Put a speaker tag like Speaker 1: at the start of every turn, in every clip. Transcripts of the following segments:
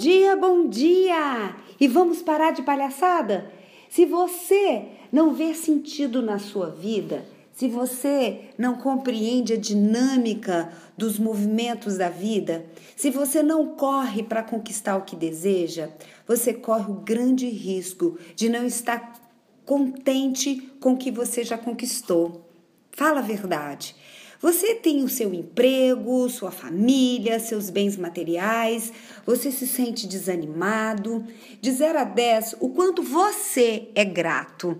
Speaker 1: dia, bom dia! E vamos parar de palhaçada? Se você não vê sentido na sua vida, se você não compreende a dinâmica dos movimentos da vida, se você não corre para conquistar o que deseja, você corre o grande risco de não estar contente com o que você já conquistou. Fala a verdade. Você tem o seu emprego, sua família, seus bens materiais, você se sente desanimado. De 0 a 10, o quanto você é grato.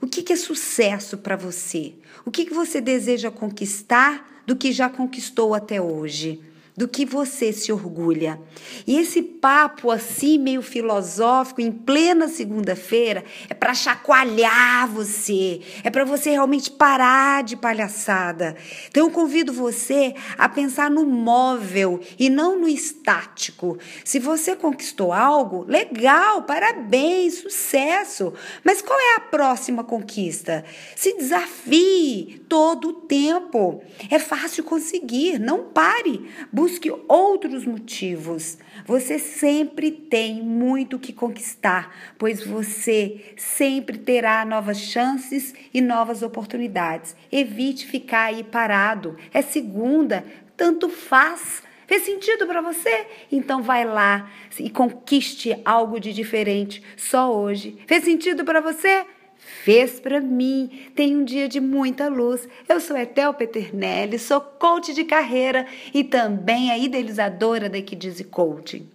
Speaker 1: O que, que é sucesso para você? O que, que você deseja conquistar do que já conquistou até hoje? Do que você se orgulha. E esse papo assim, meio filosófico, em plena segunda-feira, é para chacoalhar você, é para você realmente parar de palhaçada. Então eu convido você a pensar no móvel e não no estático. Se você conquistou algo, legal, parabéns, sucesso. Mas qual é a próxima conquista? Se desafie todo o tempo. É fácil conseguir, não pare. Busque outros motivos. Você sempre tem muito que conquistar, pois você sempre terá novas chances e novas oportunidades. Evite ficar aí parado. É segunda, tanto faz. Fez sentido para você? Então vai lá e conquiste algo de diferente só hoje. Fez sentido para você? Fez para mim. Tem um dia de muita luz. Eu sou Etel Peternelli, sou coach de carreira e também a idealizadora da Equidize Coaching.